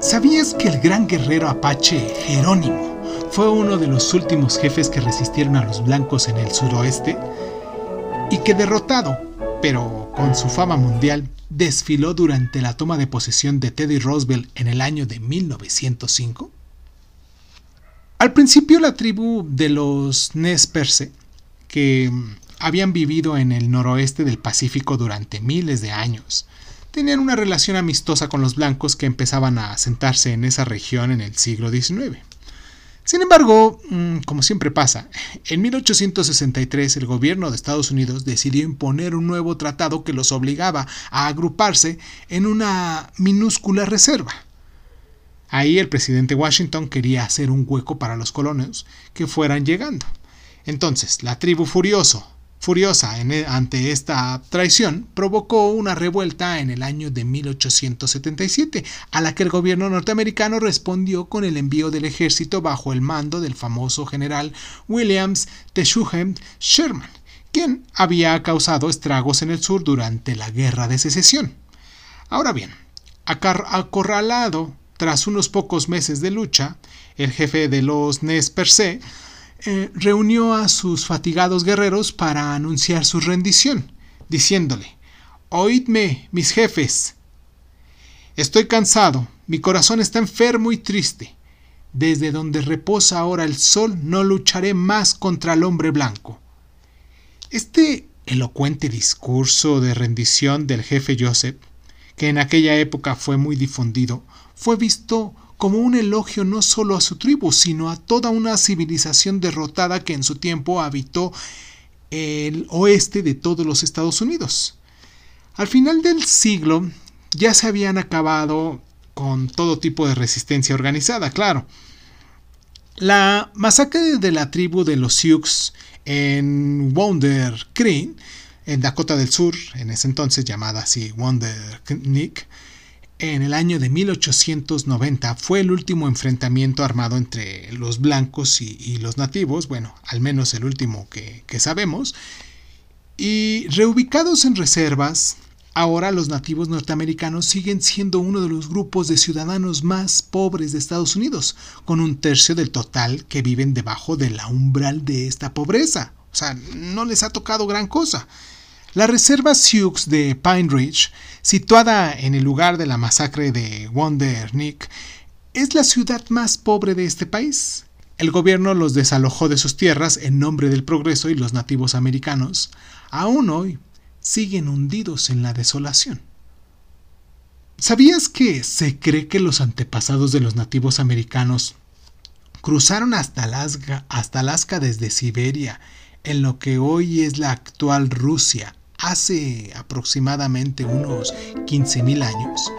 ¿Sabías que el gran guerrero apache Jerónimo fue uno de los últimos jefes que resistieron a los blancos en el suroeste? Y que derrotado, pero con su fama mundial, desfiló durante la toma de posesión de Teddy Roosevelt en el año de 1905? Al principio la tribu de los Nez Perce, que habían vivido en el noroeste del Pacífico durante miles de años, tenían una relación amistosa con los blancos que empezaban a asentarse en esa región en el siglo XIX. Sin embargo, mm, como siempre pasa, en 1863 el gobierno de Estados Unidos decidió imponer un nuevo tratado que los obligaba a agruparse en una minúscula reserva. Ahí el presidente Washington quería hacer un hueco para los colonos que fueran llegando. Entonces, la tribu furioso, Furiosa e, ante esta traición, provocó una revuelta en el año de 1877, a la que el gobierno norteamericano respondió con el envío del ejército bajo el mando del famoso general Williams Teshujem Sherman, quien había causado estragos en el sur durante la Guerra de Secesión. Ahora bien, acorralado tras unos pocos meses de lucha, el jefe de los Nez Perce eh, reunió a sus fatigados guerreros para anunciar su rendición, diciéndole, Oídme, mis jefes. Estoy cansado, mi corazón está enfermo y triste. Desde donde reposa ahora el sol no lucharé más contra el hombre blanco. Este elocuente discurso de rendición del jefe Joseph, que en aquella época fue muy difundido, fue visto como un elogio no solo a su tribu, sino a toda una civilización derrotada que en su tiempo habitó el oeste de todos los Estados Unidos. Al final del siglo ya se habían acabado con todo tipo de resistencia organizada, claro. La masacre de la tribu de los Sioux en Wonder Creek, en Dakota del Sur, en ese entonces llamada así Wonder Nick, en el año de 1890 fue el último enfrentamiento armado entre los blancos y, los nativos, bueno, al menos el último que, que sabemos, y reubicados en reservas, ahora los nativos norteamericanos siguen siendo uno de los grupos de ciudadanos más pobres de Estados Unidos, con un tercio del total que viven debajo de la umbral de esta pobreza. O sea, no les ha tocado gran cosa. La reserva Sioux de Pine Ridge, situada en el lugar de la masacre de Wonder Nick, es la ciudad más pobre de este país. El gobierno los desalojó de sus tierras en nombre del progreso y los nativos americanos, aún hoy, siguen hundidos en la desolación. ¿Sabías que se cree que los antepasados de los nativos americanos cruzaron hasta Alaska, hasta Alaska desde Siberia, en lo que hoy es la actual Rusia, hace aproximadamente unos 15.000 años.